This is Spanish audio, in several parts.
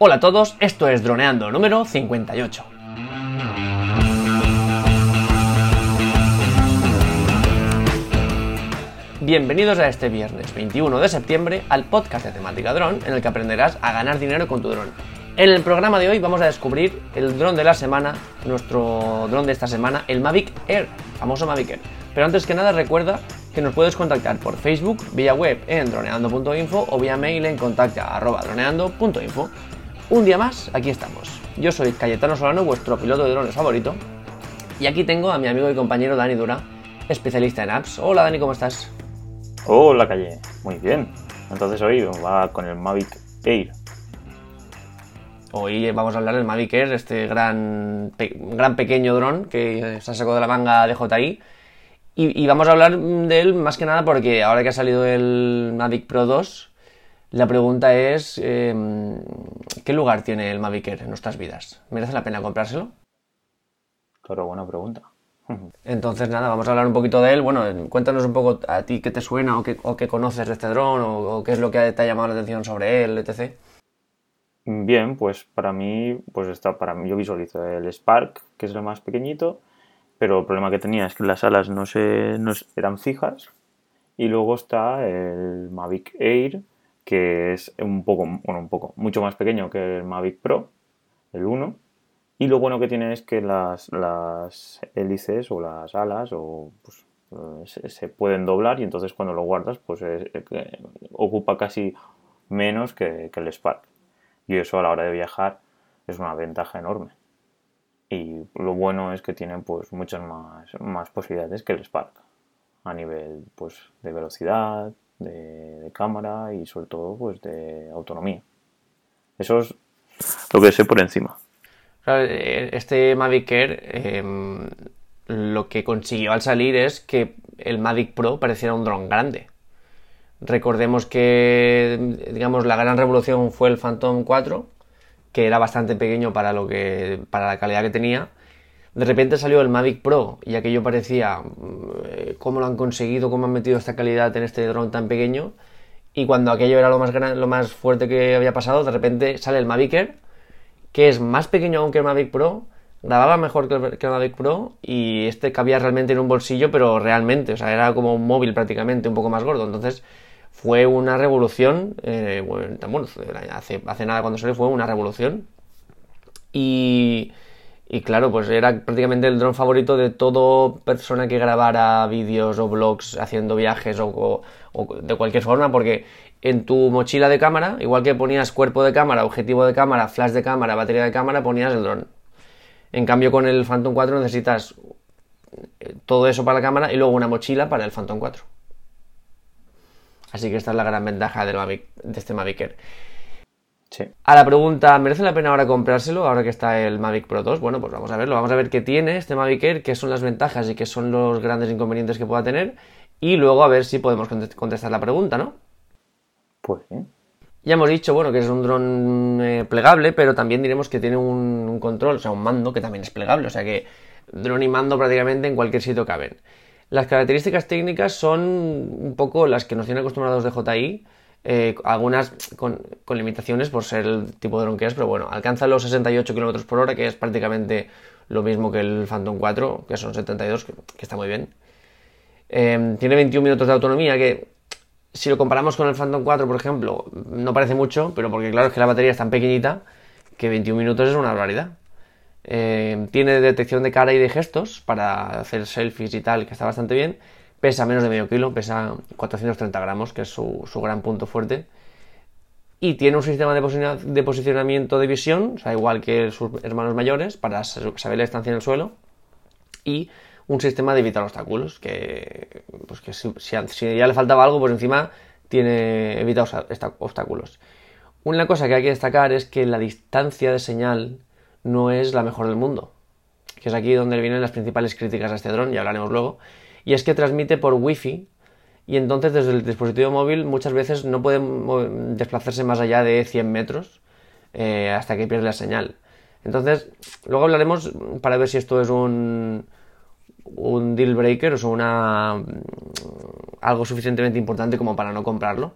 Hola a todos, esto es Droneando número 58. Bienvenidos a este viernes 21 de septiembre al podcast de temática dron en el que aprenderás a ganar dinero con tu dron. En el programa de hoy vamos a descubrir el dron de la semana, nuestro dron de esta semana, el Mavic Air, famoso Mavic Air. Pero antes que nada recuerda que nos puedes contactar por Facebook, vía web en droneando.info o vía mail en contacta.droneando.info. Un día más, aquí estamos. Yo soy Cayetano Solano, vuestro piloto de drones favorito. Y aquí tengo a mi amigo y compañero Dani Dura, especialista en apps. Hola Dani, ¿cómo estás? Hola Calle, muy bien. Entonces hoy va con el Mavic Air. Hoy vamos a hablar del Mavic Air, este gran, gran pequeño dron que se ha sacado de la manga de JI. Y, vamos a hablar de él más que nada porque ahora que ha salido el Mavic Pro 2, la pregunta es, em, ¿qué lugar tiene el Mavic Air en nuestras vidas? ¿Merece la pena comprárselo? Claro, buena pregunta. Entonces, nada, vamos a hablar un poquito de él. Bueno, cuéntanos un poco a ti qué te suena o qué, o qué conoces de este dron o, qué es lo que te ha llamado la atención sobre él, etc. Bien, pues para mí, pues está, para mí yo visualizo el Spark, que es el más pequeñito, pero el problema que tenía es que las alas no, se, no eran fijas. Y luego está el Mavic Air, que es un poco, bueno, un poco, mucho más pequeño que el Mavic Pro, el 1. Y lo bueno que tiene es que las, las hélices o las alas o, pues, eh, se, pueden doblar y entonces cuando lo guardas pues ocupa casi menos que, el Spark. Y eso a la hora de viajar es una ventaja enorme. Y lo bueno es que tiene pues muchas más, más posibilidades que el Spark a nivel pues de velocidad, de, cámara y sobre todo pues de autonomía. Eso es lo que sé por encima. Este Mavic Air em, lo que consiguió al salir es que el Mavic Pro pareciera un dron grande. Recordemos que, digamos, la gran revolución fue el Phantom 4, que era bastante pequeño para lo que, para la calidad que tenía. De repente salió el Mavic Pro y aquello parecía mm, cómo lo han conseguido, cómo han metido esta calidad en este dron tan pequeño. Y cuando aquello era lo más lo más fuerte que había pasado, de repente sale el Mavic Air que es más pequeño aún que el Mavic Pro, grababa mejor que el, Mavic Pro y este cabía realmente en un bolsillo, pero realmente, o sea, era como un móvil prácticamente, un poco más gordo. Entonces fue una revolución, eh, bueno, hace, hace nada cuando salió fue una revolución. Y, y claro, pues era prácticamente el dron favorito de toda persona que grabara vídeos o blogs haciendo viajes o, de cualquier forma, porque en tu mochila de cámara, igual que ponías cuerpo de cámara, objetivo de cámara, flash de cámara, batería de cámara, ponías el dron. En cambio, con el Phantom 4 necesitas eh, todo eso para la cámara y luego una mochila para el Phantom 4. Así que esta es la gran ventaja de este Mavic Air. Sí. A la pregunta, ¿merece la pena ahora comprárselo ahora que está el Mavic Pro 2? Bueno, pues vamos a verlo, vamos a ver qué tiene este Mavic Air, qué son las ventajas y qué son los grandes inconvenientes que pueda tener y luego a ver si podemos contestar la pregunta, ¿no? Pues Ya hemos dicho, bueno, que es un dron eh, plegable, pero también diremos que tiene un, control, o sea, un mando que también es plegable, o sea que dron y mando prácticamente en cualquier sitio caben. Las características técnicas son un poco las que nos tienen acostumbrados de JI, eh, algunas con, limitaciones por ser el tipo de dron que es, pero bueno, alcanza los 68 km por hora, que es prácticamente lo mismo que el Phantom 4, que son 72, que, está muy bien. Eh, tiene 21 minutos de autonomía, que si lo comparamos con el Phantom 4, por ejemplo, no parece mucho, pero porque claro es que la batería es tan pequeñita que 21 minutos es una barbaridad. Eh, tiene detección de cara y de gestos para hacer selfies y tal, que está bastante bien. Pesa menos de medio kilo, pesa 430 gramos, que es su, gran punto fuerte. Y tiene un sistema de, posicionamiento de visión, o sea, igual que sus hermanos mayores, para saber la distancia en el suelo. Y un sistema de evitar obstáculos, que, pues que si, ya le faltaba algo, pues encima tiene evita obstáculos. Una cosa que hay que destacar es que la distancia de señal no es la mejor del mundo, que es aquí donde vienen las principales críticas a este dron, ya hablaremos luego, y es que transmite por wifi y entonces desde el dispositivo móvil muchas veces no puede desplazarse más allá de 100 metros eh, hasta que pierde la señal. Entonces, luego hablaremos para ver si esto es un, un deal breaker, o sea, una, algo suficientemente importante como para no comprarlo.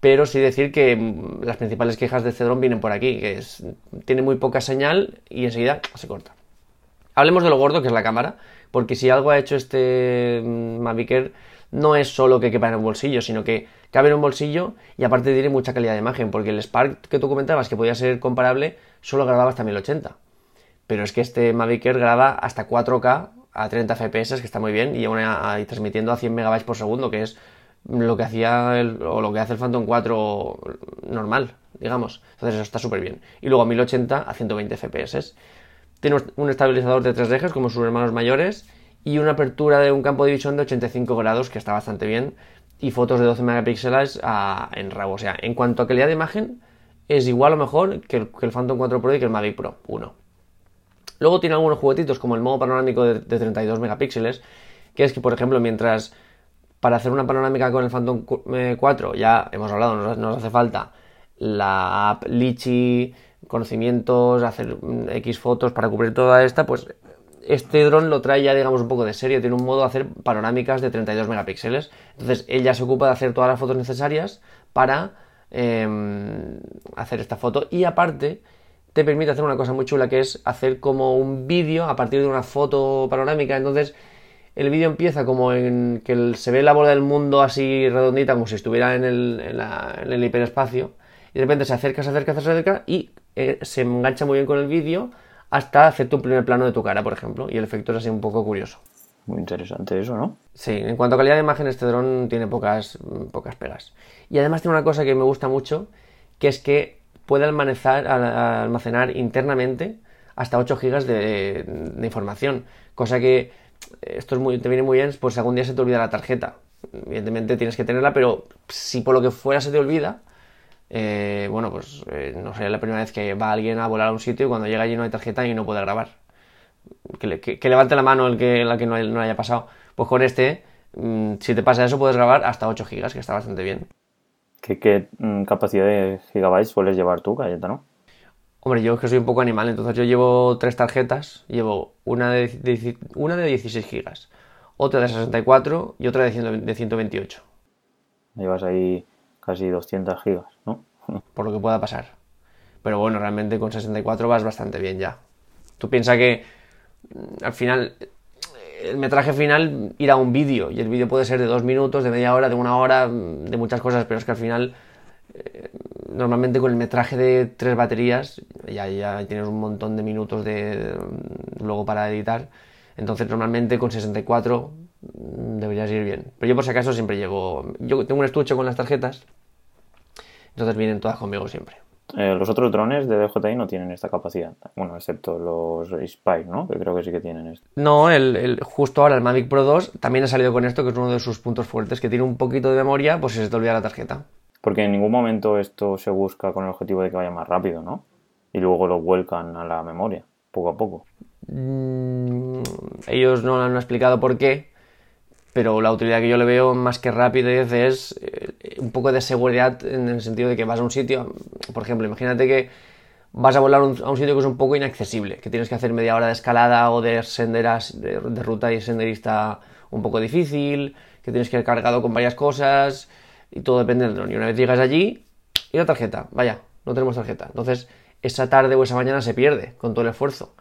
pero sí decir que mm, las principales quejas de este dron vienen por aquí, que tiene muy poca señal y enseguida se corta. Hablemos de lo gordo que es la cámara, porque si algo ha hecho este mm, Mavic Air no es solo que quepa en un bolsillo, sino que cabe en un bolsillo y aparte tiene mucha calidad de imagen, porque el Spark que tú comentabas que podía ser comparable solo grababa hasta 1080. Pero es que este Mavic Air graba hasta 4K a 30 FPS, que está muy bien, y aún ahí transmitiendo a 100 MB por segundo, que es lo que hacía el, o lo que hace el Phantom 4 normal, digamos. Entonces eso está súper bien. Y luego 1080 a 120 FPS. Tiene un estabilizador de tres ejes como sus hermanos mayores y una apertura de un campo de visión de 85 grados que está bastante bien y fotos de 12 megapíxeles en RAW. O sea, en cuanto a calidad de imagen es igual o mejor que el, Phantom 4 Pro y que el Mavic Pro 1. Luego tiene algunos juguetitos como el modo panorámico de, de 32 megapíxeles, que es que por ejemplo mientras para hacer una panorámica con el Phantom 4, ya hemos hablado, nos, hace falta la app Litchi, conocimientos, hacer X fotos para cubrir toda esta, pues este dron lo trae ya, digamos, un poco de serio. Tiene un modo de hacer panorámicas de 32 megapíxeles. Entonces, él ya se ocupa de hacer todas las fotos necesarias para em, hacer esta foto. Y aparte, te permite hacer una cosa muy chula que es hacer como un vídeo a partir de una foto panorámica. Entonces, el vídeo empieza como en que se ve la bola del mundo así redondita, como si estuviera en el, hiperespacio, y de repente se acerca, se acerca, se acerca, y eh, se engancha muy bien con el vídeo hasta hacerte un primer plano de tu cara, por ejemplo, y el efecto es así un poco curioso. Muy interesante eso, ¿no? Sí, en cuanto a calidad de imagen, este dron tiene pocas, pocas pegas. Y además tiene una cosa que me gusta mucho, que es que puede almacenar, almacenar internamente hasta 8 GB de, de información, cosa que esto es muy, te viene muy bien, pues algún día se te olvida la tarjeta. Evidentemente tienes que tenerla, pero si por lo que fuera se te olvida, eh, bueno, pues eh, no sería la primera vez que va alguien a volar a un sitio y cuando llega allí no hay tarjeta y no puede grabar. Que, levante la mano el que, la que no, haya pasado. Pues con este, mm, si te pasa eso, puedes grabar hasta 8 gigas, que está bastante bien. ¿Qué, qué mm, capacidad de gigabytes sueles llevar tú, no Hombre, yo es que soy un poco animal, entonces yo llevo tres tarjetas, llevo una de, una de 16 gigas, otra de 64 y otra de, 128. Llevas ahí casi 200 gigas, ¿no? Por lo que pueda pasar. Pero bueno, realmente con 64 vas bastante bien ya. Tú piensas que mm, al final el metraje final irá a un vídeo y el vídeo puede ser de dos minutos, de media hora, de una hora, mm, de muchas cosas, pero es que al final eh, normalmente con el metraje de tres baterías ya, ya tienes un montón de minutos de, luego para editar. Entonces normalmente con 64 mm, deberías ir bien. Pero yo por si acaso siempre llevo... Yo tengo un estuche con las tarjetas. Entonces vienen todas conmigo siempre. Eh, los otros drones de DJI no tienen esta capacidad. Bueno, excepto los Spy, ¿no? Que creo que sí que tienen esto. No, el, justo ahora el Mavic Pro 2 también ha salido con esto, que es uno de sus puntos fuertes, que tiene un poquito de memoria, pues si se te olvida la tarjeta. Porque en ningún momento esto se busca con el objetivo de que vaya más rápido, ¿no? Y luego lo vuelcan a la memoria, poco a poco. Mm, ellos no han explicado por qué, pero la utilidad que yo le veo más que rapidez es eh, un poco de seguridad en el sentido de que vas a un sitio, por ejemplo, imagínate que vas a volar a un sitio que es un poco inaccesible, que tienes que hacer media hora de escalada o de senderas, de, de ruta y senderista un poco difícil, que tienes que ir cargado con varias cosas, y todo depende del dron. Y una vez llegas allí, y la tarjeta, vaya, no tenemos tarjeta. Entonces, esa tarde o esa mañana se pierde con todo el esfuerzo.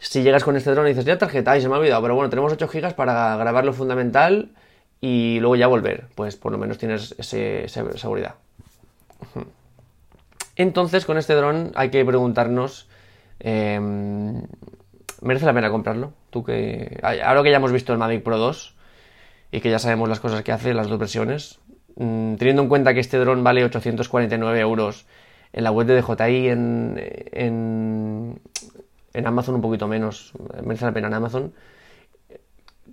Si llegas con este dron y dices, ya tarjeta, y se me ha olvidado, pero bueno, tenemos 8 gigas para grabar lo fundamental y luego ya volver, pues por lo menos tienes esa seguridad. Entonces, con este dron hay que preguntarnos, em, ¿merece la pena comprarlo? Tú que ahora que ya hemos visto el Mavic Pro 2 y que ya sabemos las cosas que hace, las dos versiones, Mm, teniendo en cuenta que este dron vale 849 euros en la web de DJI, en, en, Amazon un poquito menos, merece la pena en Amazon.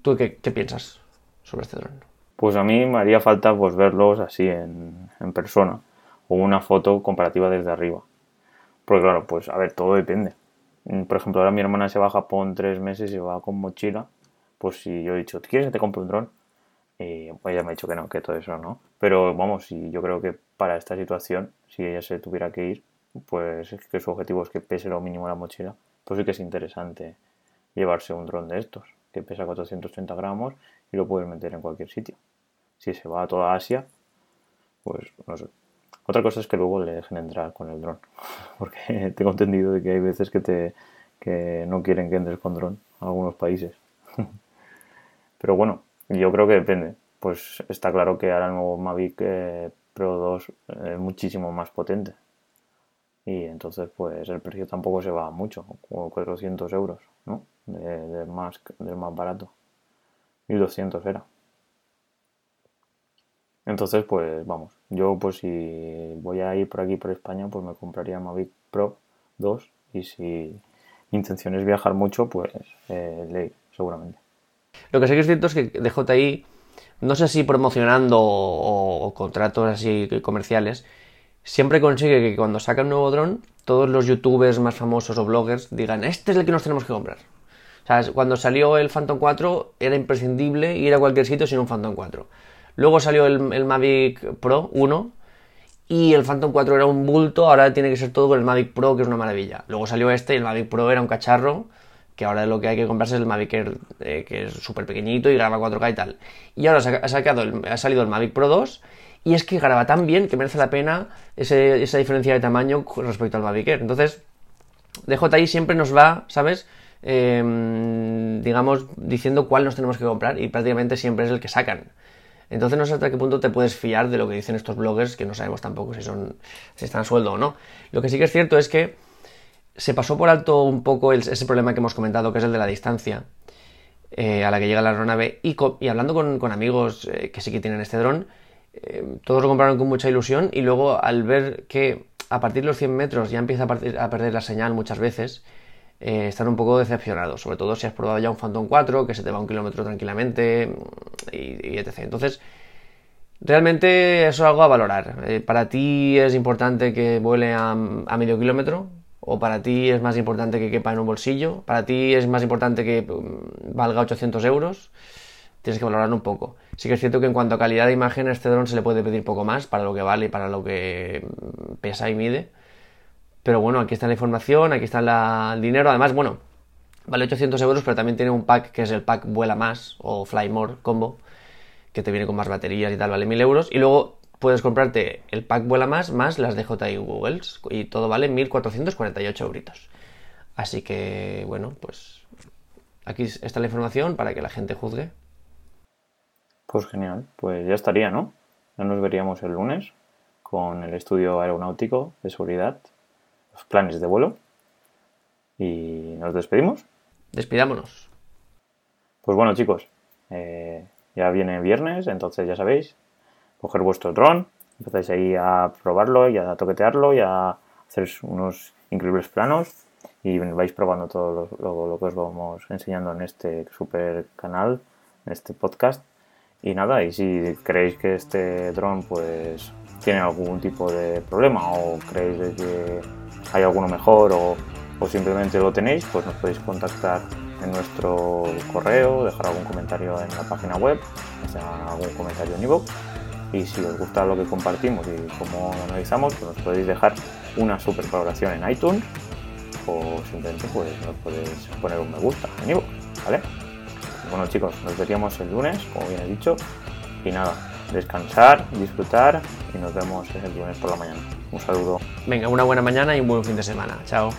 ¿Tú qué, piensas sobre este dron? Pues a mí me haría falta pues, verlos así en, persona o una foto comparativa desde arriba. Porque claro, pues a ver, todo depende. Mm, por ejemplo, ahora mi hermana se va a Japón tres meses y va con mochila. Pues si yo he dicho, ¿quieres que te compre un dron? Y ella me ha dicho que no, que todo eso no. Pero vamos, y yo creo que para esta situación, si ella se tuviera que ir, pues que su objetivo es que pese lo mínimo la mochila, pues sí que es interesante llevarse un dron de estos, que pesa 430 gramos y lo puedes meter en cualquier sitio. Si se va a toda Asia, pues no sé, Otra cosa es que luego le dejen entrar con el dron, porque tengo entendido de que hay veces que, te, que no quieren que entres con dron a algunos países. Pero bueno, yo creo que depende. Pues está claro que ahora el nuevo Mavic eh, Pro 2 es muchísimo más potente. Y entonces pues el precio tampoco se va mucho, como 400 euros, ¿no? De, más, del más barato. 1200 era. Entonces, pues vamos, yo pues si voy a ir por aquí por España, pues me compraría Mavic Pro 2 y si mi intención es viajar mucho, pues eh, ley, seguramente. Lo que sé que es cierto es que DJI, no sé si promocionando o, contratos así comerciales, siempre consigue que cuando saca un nuevo dron, todos los youtubers más famosos o bloggers digan, este es el que nos tenemos que comprar. O sea, cuando salió el Phantom 4 era imprescindible ir a cualquier sitio sin un Phantom 4. Luego salió el, Mavic Pro 1 y el Phantom 4 era un bulto, ahora tiene que ser todo con el Mavic Pro, que es una maravilla. Luego salió este y el Mavic Pro era un cacharro, que ahora lo que hay que comprarse es el Mavic Air, eh, que es súper pequeñito y graba 4K y tal. Y ahora ha, ha salido el Mavic Pro 2 y es que graba tan bien que merece la pena esa diferencia de tamaño respecto al Mavic Air. Entonces, DJI siempre nos va, ¿sabes? Em, digamos, diciendo cuál nos tenemos que comprar y prácticamente siempre es el que sacan. Entonces no sé hasta qué punto te puedes fiar de lo que dicen estos bloggers, que no sabemos tampoco si son si están a sueldo o no. Lo que sí que es cierto es que se pasó por alto un poco ese problema que hemos comentado, que es el de la distancia eh, a la que llega la aeronave. Y, y hablando con, amigos eh, que sí que tienen este dron, eh, todos lo compraron con mucha ilusión y luego al ver que a partir de los 100 metros ya empieza a perder la señal muchas veces, eh, están un poco decepcionados, sobre todo si has probado ya un Phantom 4 que se te va un kilómetro tranquilamente y, etc. Entonces, realmente eso es algo a valorar. Eh, ¿Para ti es importante que vuele a, medio kilómetro? ¿O para ti es más importante que quepa en un bolsillo? ¿Para ti es más importante que mm, valga 800 euros? Tienes que valorarlo un poco. Sí que es cierto que en cuanto a calidad de imagen, a este dron se le puede pedir poco más para lo que vale y para lo que pesa y mide pero bueno, aquí está la información, aquí está el dinero. Además, bueno, vale 800 euros, pero también tiene un pack que es el pack Vuela Más o Fly More Combo, que te viene con más baterías y tal, vale 1000 euros. Y luego puedes comprarte el pack Vuela Más más las DJI Googles y todo vale 1448 euritos. Así que, bueno, pues aquí está la información para que la gente juzgue. Pues genial, pues ya estaría, ¿no? Ya nos veríamos el lunes con el estudio aeronáutico de seguridad planes de vuelo. Y nos despedimos. Despidámonos. Pues bueno, chicos, eh, ya viene viernes, entonces ya sabéis, coger vuestro dron, empezáis ahí a probarlo y a toquetearlo y a hacer unos increíbles planos y vais probando todo lo, lo, que os vamos enseñando en este super canal, en este podcast. Y nada, y si creéis que este dron pues tiene algún tipo de problema o creéis que hay alguno mejor o, simplemente lo tenéis, pues nos podéis contactar en nuestro correo, dejar algún comentario en la página web, algún comentario en iVoox. Y si os gusta lo que compartimos y cómo lo analizamos, pues nos podéis dejar una super valoración en iTunes o simplemente pues nos podéis poner un me gusta en iVoox, ¿vale? Bueno chicos, nos veríamos el lunes, como bien he dicho, y nada, descansar, disfrutar y nos vemos el lunes por la mañana. Un saludo. Venga, una buena mañana y un buen fin de semana. Chao.